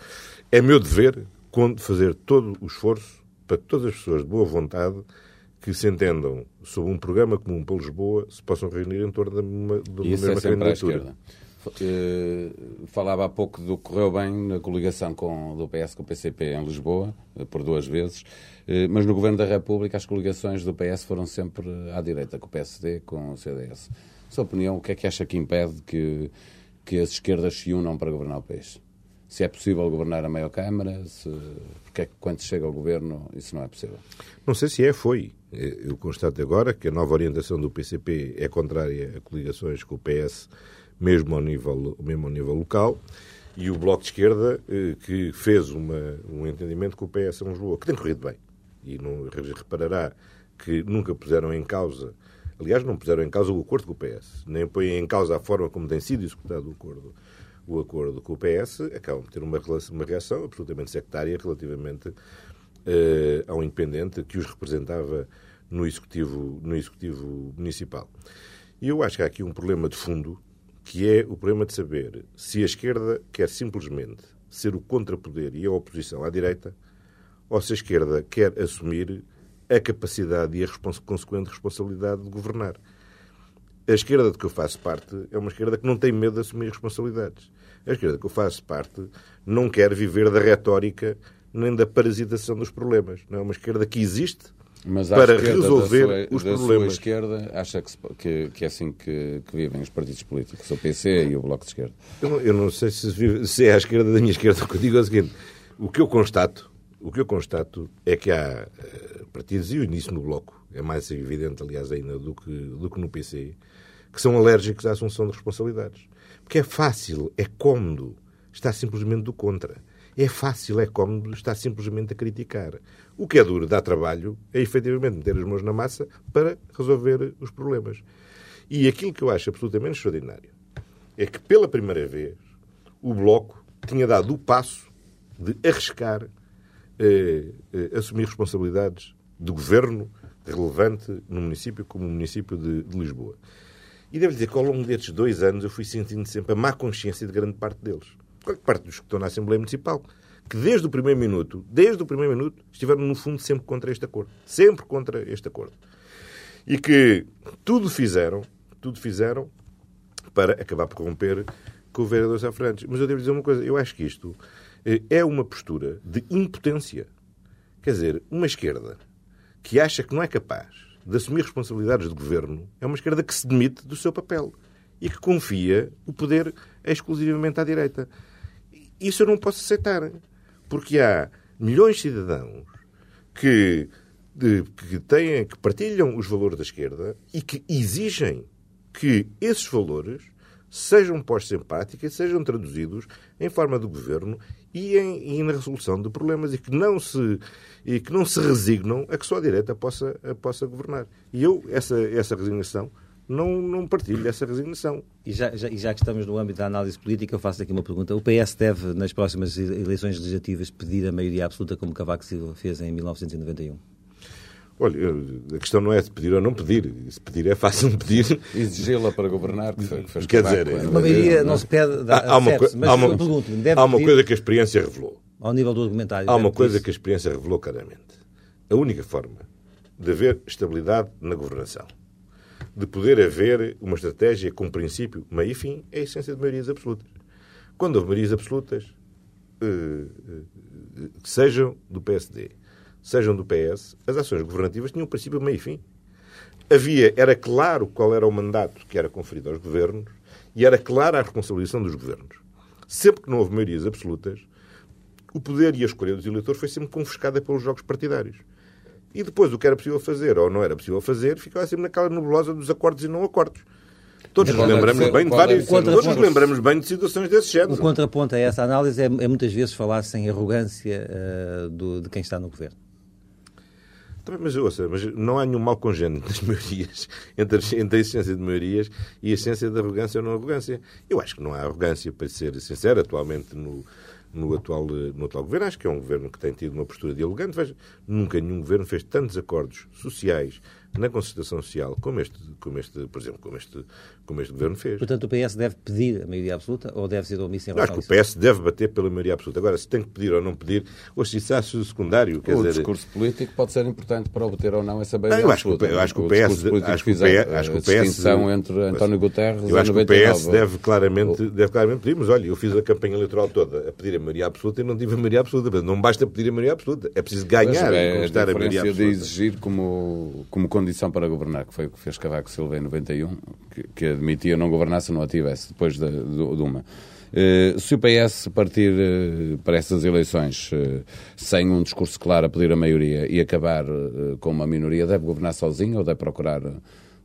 é meu dever fazer todo o esforço para que todas as pessoas de boa vontade que se entendam sobre um programa comum para Lisboa se possam reunir em torno da, uma, de uma mesma é candidatura. Eh, falava há pouco do que correu bem na coligação com, do PS com o PCP em Lisboa, eh, por duas vezes, eh, mas no Governo da República as coligações do PS foram sempre à direita, com o PSD, com o CDS. Sua opinião, o que é que acha que impede que, que as esquerdas se unam para governar o país? Se é possível governar a meia Câmara, se, porque é que quando chega ao Governo isso não é possível? Não sei se é, foi. Eu constato agora que a nova orientação do PCP é contrária a coligações com o PS mesmo ao nível, mesmo ao nível local, e o Bloco de Esquerda, eh, que fez uma, um entendimento com o PS em Lisboa, que tem corrido bem. E não reparará que nunca puseram em causa, aliás, não puseram em causa o acordo com o PS, nem põem em causa a forma como tem sido executado o acordo, o acordo com o PS, acabam de ter uma, uma reação absolutamente sectária relativamente uh, ao independente que os representava no Executivo, no executivo Municipal. E eu acho que há aqui um problema de fundo que é o problema de saber se a esquerda quer simplesmente ser o contrapoder e a oposição à direita, ou se a esquerda quer assumir a capacidade e a respons consequente responsabilidade de governar. A esquerda de que eu faço parte é uma esquerda que não tem medo de assumir responsabilidades. A esquerda que eu faço parte não quer viver da retórica nem da parasitação dos problemas. Não é uma esquerda que existe mas para resolver sua, os problemas. Sua esquerda acha que, que, que é assim que, que, vivem os partidos políticos, o PC e o Bloco de Esquerda? Eu não, eu não sei se, vive, se, é a esquerda da minha esquerda. O que eu digo é o seguinte: o que eu constato, o que eu constato é que há uh, partidos, e o início no Bloco, é mais evidente, aliás, ainda do que, do que no PC, que são alérgicos à assunção de responsabilidades. Porque é fácil, é cômodo, está simplesmente do contra. É fácil, é cómodo estar simplesmente a criticar. O que é duro, dá trabalho, é efetivamente meter as mãos na massa para resolver os problemas. E aquilo que eu acho absolutamente extraordinário é que, pela primeira vez, o Bloco tinha dado o passo de arriscar eh, eh, assumir responsabilidades de governo relevante no município como o município de, de Lisboa. E devo dizer que ao longo destes dois anos eu fui sentindo sempre a má consciência de grande parte deles parte dos que estão na Assembleia Municipal, que desde o primeiro minuto, desde o primeiro minuto, estiveram no fundo sempre contra este acordo. Sempre contra este acordo. E que tudo fizeram, tudo fizeram para acabar por romper com o vereador Sá Fernandes. Mas eu devo dizer uma coisa, eu acho que isto eh, é uma postura de impotência. Quer dizer, uma esquerda que acha que não é capaz de assumir responsabilidades de governo é uma esquerda que se demite do seu papel e que confia o poder exclusivamente à direita. Isso eu não posso aceitar, porque há milhões de cidadãos que, de, que, têm, que partilham os valores da esquerda e que exigem que esses valores sejam postos em prática e sejam traduzidos em forma de governo e, em, e na resolução de problemas e que não se e que não se resignam a que só a direita possa possa governar. E eu essa essa resignação não, não partilho dessa resignação. E já, já, e já que estamos no âmbito da análise política, eu faço aqui uma pergunta. O PS deve, nas próximas eleições legislativas, pedir a maioria absoluta como Cavaco Silva fez em 1991? Olha, a questão não é se pedir ou não pedir. Se pedir é fácil pedir. Exigi-la para governar, que, foi, que fez Quer dizer, uma maioria não se pede. Há, há uma, há uma, pergunto, há uma coisa que a experiência revelou. Ao nível do argumentário. Há uma coisa que a experiência revelou claramente. A única forma de haver estabilidade na governação, de poder haver uma estratégia com princípio, meio e fim, é a essência de maiorias absolutas. Quando houve maiorias absolutas, eh, eh, sejam do PSD, sejam do PS, as ações governativas tinham um princípio, meio e fim. Havia, era claro qual era o mandato que era conferido aos governos e era clara a responsabilização dos governos. Sempre que não houve maiorias absolutas, o poder e a escolha dos eleitores foi sempre confiscada pelos jogos partidários. E depois o que era possível fazer ou não era possível fazer ficava sempre naquela nebulosa dos acordos e não acordos. Todos nos lembramos bem de várias, todos nos lembramos bem de situações desse género. O contraponto a essa análise é, é muitas vezes falar sem arrogância uh, do, de quem está no governo. Mas, ouça, mas não há nenhum mal congênito das maiorias, entre, entre a essência de maiorias e a essência da arrogância ou não arrogância. Eu acho que não há arrogância, para ser sincero, atualmente no, no atual, no atual governo. Acho que é um governo que tem tido uma postura dialogante. Veja, nunca nenhum governo fez tantos acordos sociais na concertação social, como este, como este, por exemplo, como este, como este governo fez. Portanto, o PS deve pedir a maioria absoluta ou deve ser omisso em relação Acho que o PS deve bater pela maioria absoluta. Agora, se tem que pedir ou não pedir, hoje isso acho secundário. Quer o dizer... discurso político pode ser importante para obter ou não essa maioria eu acho absoluta. Que, eu acho que o PS... Acho que o PS, acho que o PS distinção entre António Guterres eu acho que o PS deve claramente, deve claramente pedir, mas olha, eu fiz a campanha eleitoral toda a pedir a maioria absoluta e não tive a maioria absoluta. Não basta pedir a maioria absoluta, é preciso ganhar é, e conquistar a, a maioria absoluta. de exigir como, como condição para governar que foi o que fez Cavaco Silva em 91, que, que admitia não governar se não a tivesse, depois de, de, de uma. Uh, se o PS partir uh, para essas eleições uh, sem um discurso claro a pedir a maioria e acabar com uma minoria, deve governar sozinho ou deve procurar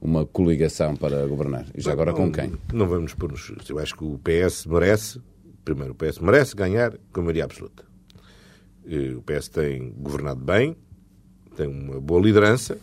uma coligação para governar? E já agora com quem? Não vamos pôr nos... Eu acho que o PS merece, primeiro, o PS merece ganhar com a maioria absoluta. O PS tem governado bem, tem uma boa liderança,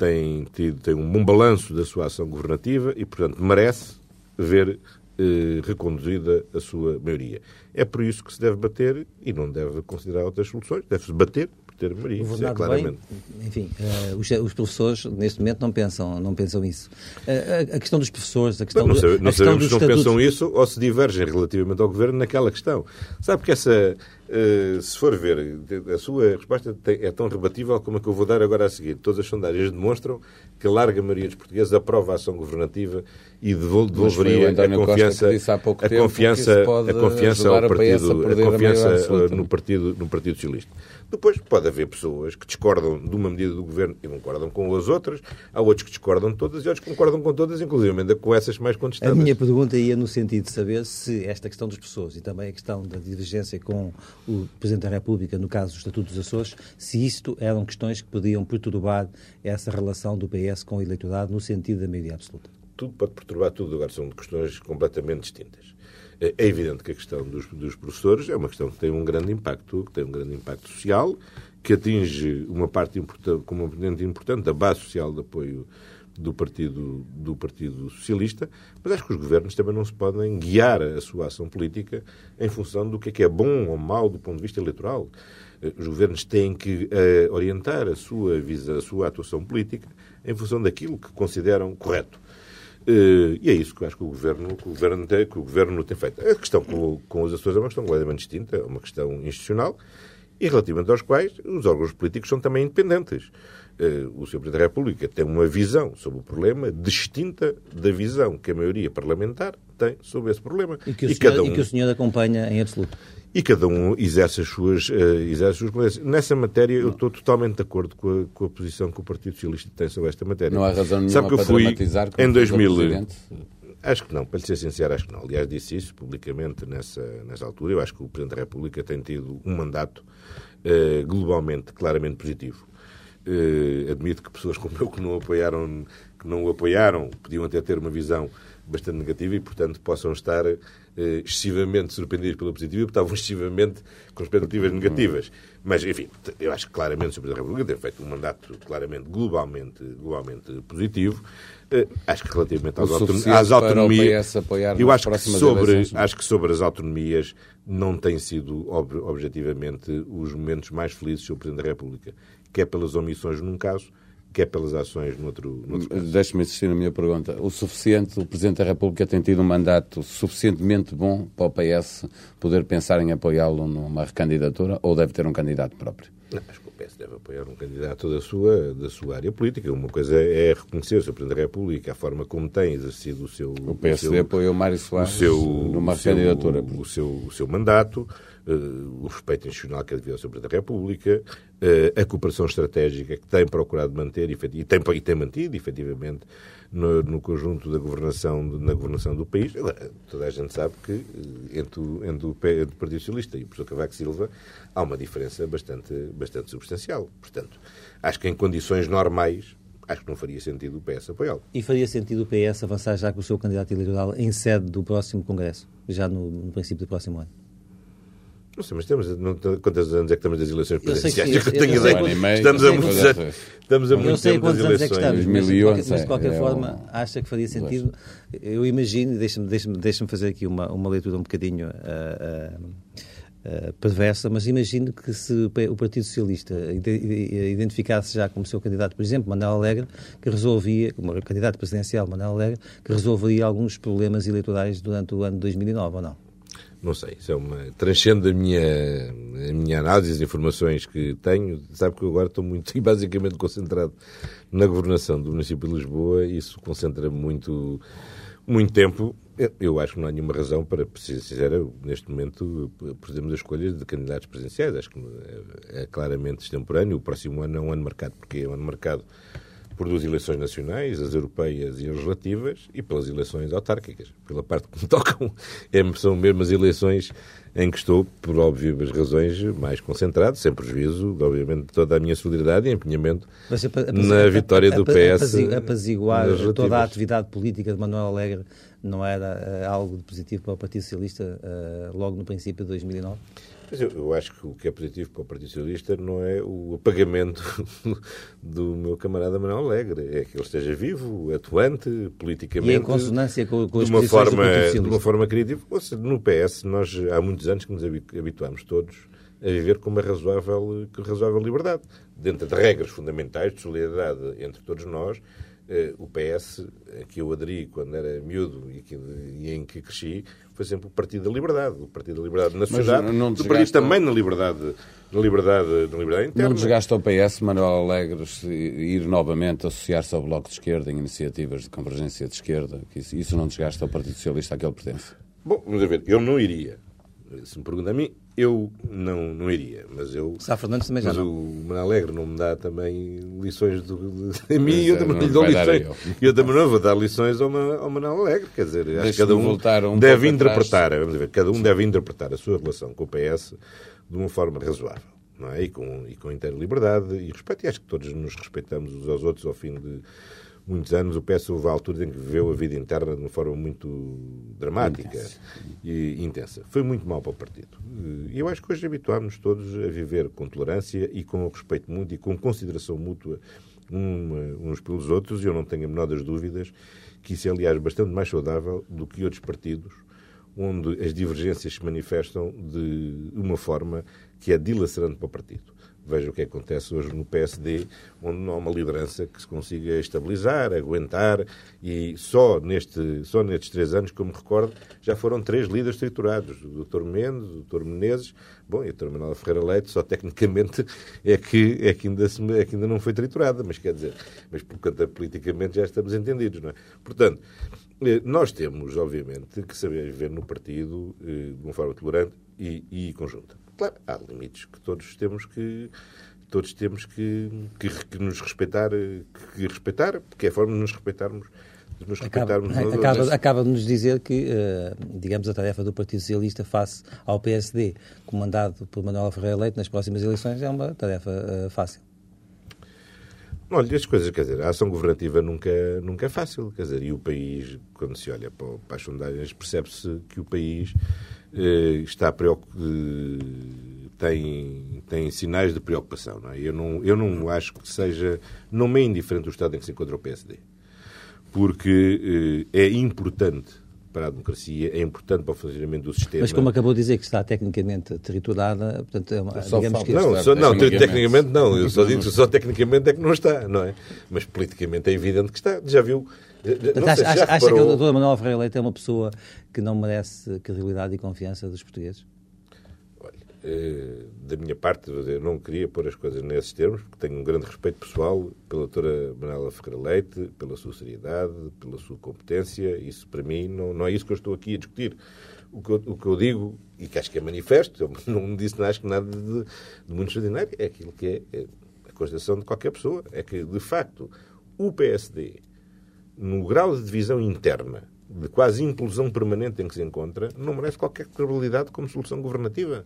tem, tido, tem um bom balanço da sua ação governativa e, portanto, merece ver eh, reconduzida a sua maioria. É por isso que se deve bater e não deve considerar outras soluções, deve-se bater ter Maria, isso é claramente. Bem, enfim, uh, os, os, professores neste momento não pensam, não pensam isso. Uh, a, a, questão dos professores, a questão não, do, sabe, não sabemos se não pensam isso ou se divergem relativamente ao governo naquela questão. Sabe que essa, uh, se for ver, a sua resposta é tão rebatível como a que eu vou dar agora a seguir. Todas as sondagens demonstram que a larga maioria dos portugueses aprova a ação governativa e devolveria a confiança, a confiança, a confiança ao partido, a, a confiança no partido, no partido socialista. Depois pode haver pessoas que discordam de uma medida do governo e concordam com as outras, há outros que discordam de todas e outros que concordam com todas, inclusive com essas mais contestadas. A minha pergunta ia no sentido de saber se esta questão das pessoas e também a questão da divergência com o Presidente da República, no caso do Estatuto dos Açores, se isto eram questões que podiam perturbar essa relação do PS com o eleitorado no sentido da maioria absoluta. Tudo pode perturbar tudo, agora são questões completamente distintas. É evidente que a questão dos, dos, professores é uma questão que tem um grande impacto, que tem um grande impacto social, que atinge uma parte importante, como uma importante da base social de apoio do Partido, do Partido Socialista, mas acho que os governos também não se podem guiar a sua ação política em função do que é, que é bom ou mau do ponto de vista eleitoral. Eh, os governos têm que uh, orientar a sua, visa, a sua atuação política em função daquilo que consideram correto. Uh, e é isso que eu acho que o governo, que o governo, tem, que o governo tem feito. A questão com, com os Açores é uma questão completamente distinta, é uma questão institucional e relativamente aos quais os órgãos políticos são também independentes. Uh, o Sr. Presidente da República tem uma visão sobre o problema distinta da visão que a maioria parlamentar tem sobre esse problema. E que o, e senhor, um... e que o senhor acompanha em absoluto e cada um exerce as suas, uh, exerce as suas competências. Nessa matéria, eu estou totalmente de acordo com a, com a posição que o Partido Socialista tem sobre esta matéria. Não há razão nenhuma Sabe que eu fui em 2000. Acho que não, para lhe ser sincero, acho que não. Aliás, disse isso publicamente nessa, nessa altura. Eu acho que o Presidente da República tem tido um mandato uh, globalmente, claramente positivo. Uh, admito que pessoas como eu que não apoiaram, que não o apoiaram, podiam até ter uma visão bastante negativa e, portanto, possam estar eh, excessivamente surpreendidos pela positiva e estavam excessivamente com expectativas negativas. Mas, enfim, eu acho que claramente o Presidente da República tem feito um mandato claramente globalmente, globalmente positivo. Uh, acho que relativamente às, autonom às autonomias, eu acho que, sobre, acho que sobre as autonomias não tem sido ob objetivamente os momentos mais felizes do Sr. Presidente da República, quer pelas omissões num caso, quer pelas ações no outro, no outro Deixe-me insistir na minha pergunta. O suficiente, o Presidente da República tem tido um mandato suficientemente bom para o PS poder pensar em apoiá-lo numa recandidatura ou deve ter um candidato próprio? Não, acho que o PS deve apoiar um candidato da sua, da sua área política. Uma coisa é reconhecer o Sr. Presidente da República, a forma como tem exercido o seu... O PSD o seu, apoiou Mário Soares o seu, numa recandidatura. O seu, o seu mandato, o respeito institucional que é devido ao. Presidente da República, uh, a cooperação estratégica que tem procurado manter e tem, e tem mantido, efetivamente, no, no, conjunto da governação, na governação do país. Toda a gente sabe que eh, entre o, entre o, entre o Partido Socialista e o professor Cavaco Silva há uma diferença bastante, bastante substancial. Portanto, acho que em condições normais acho que não faria sentido o PS apoiá-lo. E faria sentido o PS avançar já com o seu candidato eleitoral em sede do próximo Congresso, já no, no princípio do próximo ano? Não sei, mas temos, não, quantos anos é que estamos das eleições presidenciais? Eu, eu, eu tenho ideia. Estamos a muitos anos. Estamos a muito eu sei tempo quantos anos é que estamos, mas, de qualquer, mas de qualquer é forma, acha que faria sentido. Eu imagino, deixa-me deixa deixa fazer aqui uma, uma leitura um bocadinho uh, uh, uh, perversa, mas imagino que se o Partido Socialista identificasse já como seu candidato, por exemplo, Manuel Alegre, que resolvia, como candidato presidencial Manuel Alegre, que resolveria alguns problemas eleitorais durante o ano de 2009, ou não? Não sei, isso é uma. transcende a minha, a minha análise, as informações que tenho. Sabe que eu agora estou muito, basicamente, concentrado na governação do município de Lisboa e isso concentra muito, muito tempo. Eu acho que não há nenhuma razão para, para neste momento, fazermos a escolha de candidatos presidenciais. Acho que é, é claramente extemporâneo. O próximo ano é um ano marcado, porque é um ano marcado por duas eleições nacionais, as europeias e as legislativas, e pelas eleições autárquicas. Pela parte que me tocam, é, são mesmo as eleições em que estou, por óbvias razões, mais concentrado, sem prejuízo, obviamente, de toda a minha solidariedade e empenhamento na vitória do PS. Apaziguar toda a atividade política de Manuel Alegre não era uh, algo de positivo para o Partido Socialista uh, logo no princípio de 2009? Mas eu, eu, acho que o que é positivo para o Partido Socialista não é o apagamento do meu camarada Manuel Alegre, é que ele esteja vivo, atuante, politicamente. E em consonância com, com as de uma forma, De uma forma crítica. Seja, no PS, nós há muitos anos que nos habituamos todos a viver com uma razoável, razoável liberdade, dentro de regras fundamentais de solidariedade entre todos nós o PS, a que eu aderi quando era miúdo e, que, e, em que cresci, foi sempre o Partido da Liberdade. O Partido da Liberdade na sociedade, o Partido também na liberdade, na liberdade, na liberdade interna. Não desgasta o PS, Manuel Alegres, ir novamente associar-se ao Bloco de Esquerda em iniciativas de convergência de esquerda? Isso, isso não desgasta o Partido Socialista a que ele pertence? Bom, vamos ver, eu não iria. Se me pergunta a mim, eu não, não iria, mas eu. Sá Fernandes também já mas não. o Manuel Alegre não me dá também lições de, de, a mim e eu também não lhe dou lições. Eu. eu. também não vou dar lições ao, ao Manuel Alegre, quer dizer, acho que cada um, um deve interpretar, vamos ver, cada um Sim. deve interpretar a sua relação com o PS de uma forma razoável. Não é? e, com, e com inteira liberdade e respeito. E acho que todos nos respeitamos uns aos outros ao fim de, muitos anos, o PS houve a altura em que viveu a vida interna de uma forma muito dramática e intensa. Foi muito mal para o partido. E eu acho que hoje habituámos todos a viver com tolerância e com respeito mútuo e com consideração mútua uns pelos outros, e eu não tenho a menor das dúvidas que isso é, aliás, bastante mais saudável do que outros partidos onde as divergências se manifestam de uma forma que é dilacerante para o partido. Veja o que acontece hoje no PSD, onde não há uma liderança que se consiga estabilizar, aguentar, e só, neste, só nestes três anos, como recordo, já foram três líderes triturados, o Dr. Mendes, o Dr. Menezes, bom, e a Dr. Manuela Ferreira Leite, só tecnicamente é que, é que, ainda, se, é que ainda não foi triturada, mas quer dizer, mas portanto, politicamente já estamos entendidos, não é? Portanto, eh, nós temos, obviamente, que saber viver no partido eh, de uma forma tolerante e, e conjunta. Claro, há limites que todos temos que todos temos que, que, que nos respeitar, que respeitar, porque é a forma de nos respeitarmos de nos respeitarmos acaba, acaba, acaba, de nos dizer que, uh, digamos, a tarefa do Partido Socialista face ao PSD, comandado por Manuel Ferreira Leite nas próximas eleições, é uma tarefa uh, fácil. Olha, as coisas, quer dizer, a ação governativa nunca, nunca é fácil, quer dizer, e o país, quando se olha para, para as sondagens, percebe-se que o país está preocupado, tem, tem sinais de preocupação. Não é? eu, não, eu não acho que seja, não me é indiferente o estado em que se encontra o PSD, porque eh, é importante para a democracia, é importante para o funcionamento do sistema. Mas como acabou de dizer que está tecnicamente triturada, portanto, é uma, só digamos que... Não, só, não tecnicamente não, eu só digo que só tecnicamente é que não está, não é? Mas politicamente é evidente que está. Já viu... Portanto, acha, acha, acha que o Dr. Manuel Ferreira Leite é uma pessoa que não merece credibilidade e confiança dos portugueses? Eh, da minha parte, eu não queria pôr as coisas nesses termos, porque tenho um grande respeito pessoal pela doutora Manuela Ferreira Leite, pela sua seriedade, pela sua competência. Isso, para mim, não, não é isso que eu estou aqui a discutir. O que, eu, o que eu digo, e que acho que é manifesto, eu não disse acho que nada de, de muito extraordinário, é aquilo que é, é a consideração de qualquer pessoa. É que, de facto, o PSD, no grau de divisão interna, de quase implosão permanente em que se encontra, não merece qualquer credibilidade como solução governativa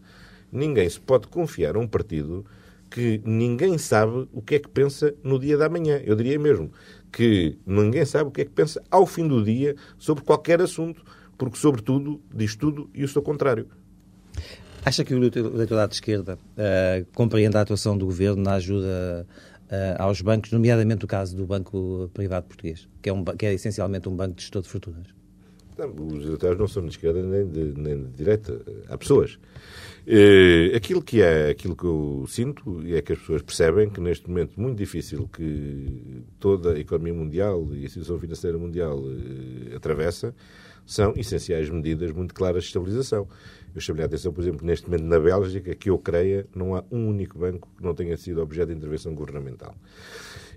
ninguém se pode confiar a um partido que ninguém sabe o que é que pensa no dia da manhã. Eu diria mesmo que ninguém sabe o que é que pensa ao fim do dia sobre qualquer assunto, porque, sobretudo, diz tudo e o seu contrário. Acha que o eleitorado de esquerda uh, compreende a atuação do governo na ajuda aos bancos, nomeadamente o caso do Banco Privado Português, que é, um, que é essencialmente um banco de gestor de fortunas? Não, os eleitores não são de esquerda nem de, nem de direita. Há pessoas. Eh, aquilo que é, aquilo que eu sinto é que as pessoas percebem que neste momento muito difícil que toda a economia mundial e a situação financeira mundial eh, atravessa, são essenciais medidas muito claras de estabilização. Eu chamei a atenção, por exemplo, neste momento na Bélgica, que eu creia não há um único banco que não tenha sido objeto de intervenção governamental.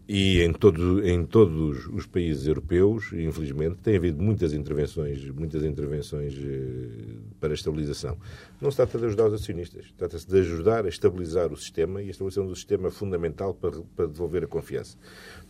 E em, todo, em todos os países europeus, infelizmente, tem havido muitas intervenções, muitas intervenções eh, para estabilização. Não se trata de ajudar os acionistas, trata-se de ajudar a estabilizar o sistema e a estabilização do sistema é fundamental para, para devolver a confiança.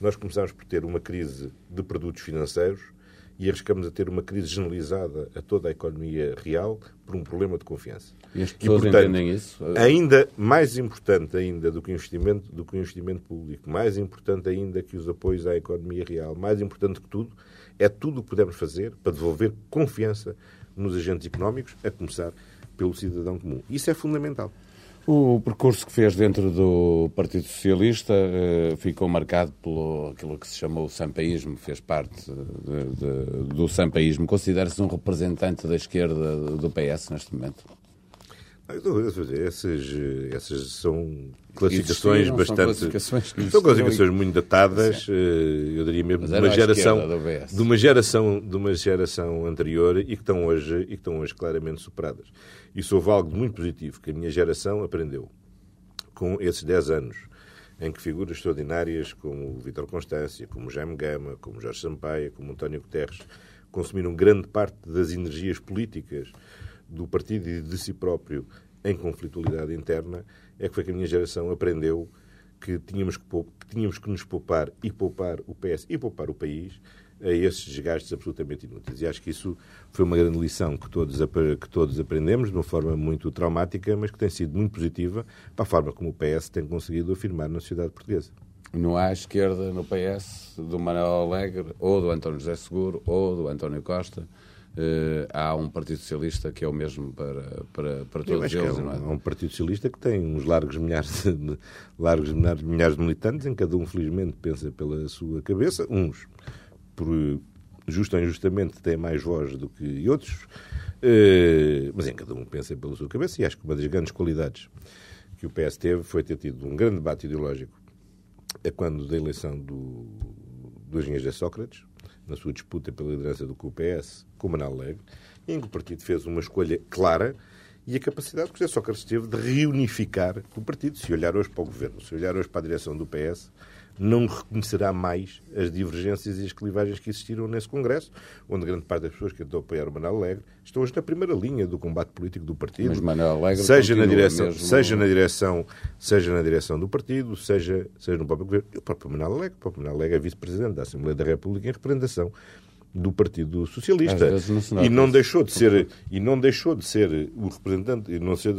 Nós começámos por ter uma crise de produtos financeiros e arriscamos a ter uma crise generalizada a toda a economia real por um problema de confiança. E as pessoas e, portanto, entendem isso? Ainda mais importante ainda do que o investimento, do que o investimento público, mais importante ainda que os apoios à economia real, mais importante que tudo, é tudo o que podemos fazer para devolver confiança nos agentes económicos, a começar pelo cidadão comum. Isso é fundamental. O percurso que fez dentro do Partido Socialista eh, ficou marcado pelo aquilo que se chamou o sampaísmo, fez parte de, de, do sampaísmo. Considera-se um representante da esquerda do PS neste momento? Essas, essas são classificações bastante. São classificações, são classificações muito datadas, eh, eu diria mesmo, de uma, geração, de uma geração de uma geração anterior e que estão hoje, e que estão hoje claramente superadas. Isso houve algo muito positivo que a minha geração aprendeu com esses 10 anos em que figuras extraordinárias como o Vítor Constância, como Jaime Gama, como Jorge Sampaia, como António Guterres consumiram grande parte das energias políticas do partido e de si próprio em conflitualidade interna, é que foi que a minha geração aprendeu que tínhamos que, que, tínhamos que nos poupar e poupar o PS e poupar o país a esses desgastes absolutamente inúteis. E acho que isso foi uma grande lição que todos, que todos aprendemos de uma forma muito traumática, mas que tem sido muito positiva para a forma como o PS tem conseguido afirmar na sociedade portuguesa. Não há esquerda no PS do Manuel Alegre, ou do António José Seguro, ou do António Costa. Uh, há um Partido Socialista que é o mesmo para, para, para todos eles. É um, é? um, Partido Socialista que tem uns largos milhares de, largos milhares, milhares de militantes, em cada um, felizmente, pensa pela sua cabeça. Uns por justo ou injustamente têm mais voz do que outros, eh, mas em cada um pensa pela sua cabeça e acho que uma das grandes qualidades que o PS teve foi ter tido um grande debate ideológico é quando da eleição do, do engenheiro Sócrates, na sua disputa pela liderança do QPS com Manuel Alegre, em que o partido fez uma escolha clara e a capacidade que José Sócrates teve de reunificar o partido. Se olhar hoje para o governo, se olhar hoje para a direção do PS, não reconhecerá mais as divergências e as clivagens que existiram nesse Congresso, onde grande parte das pessoas que tentou apoiar o Manuel Alegre estão hoje na primeira linha do combate político do partido. Mas Manuel Alegre seja na direção, mesmo... seja na direção, seja na direção do partido, seja, seja no próprio governo. E o próprio Manuel Alegre, o próprio Manuel Alegre é vice-presidente da Assembleia da República em representação do Partido Socialista não e não deixou de ser e não deixou de ser o representante e não, ser,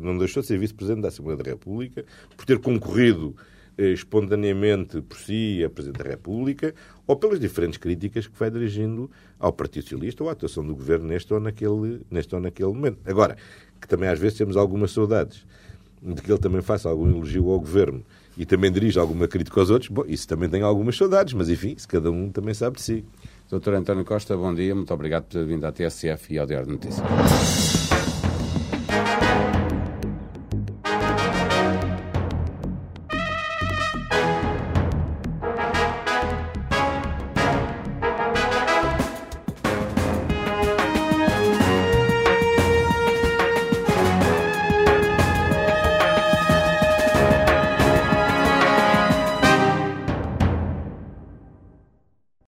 não deixou de ser vice-presidente da Assembleia da República por ter concorrido espontaneamente por si a Presidente da República ou pelas diferentes críticas que vai dirigindo ao Partido Socialista ou à atuação do Governo neste ou naquele, neste ou naquele momento. Agora, que também às vezes temos algumas saudades de que ele também faça algum elogio ao Governo e também dirija alguma crítica aos outros, bom, isso também tem algumas saudades, mas enfim, se cada um também sabe de si. Doutor António Costa, bom dia, muito obrigado por ter vindo à TSF e ao Diário de Notícias.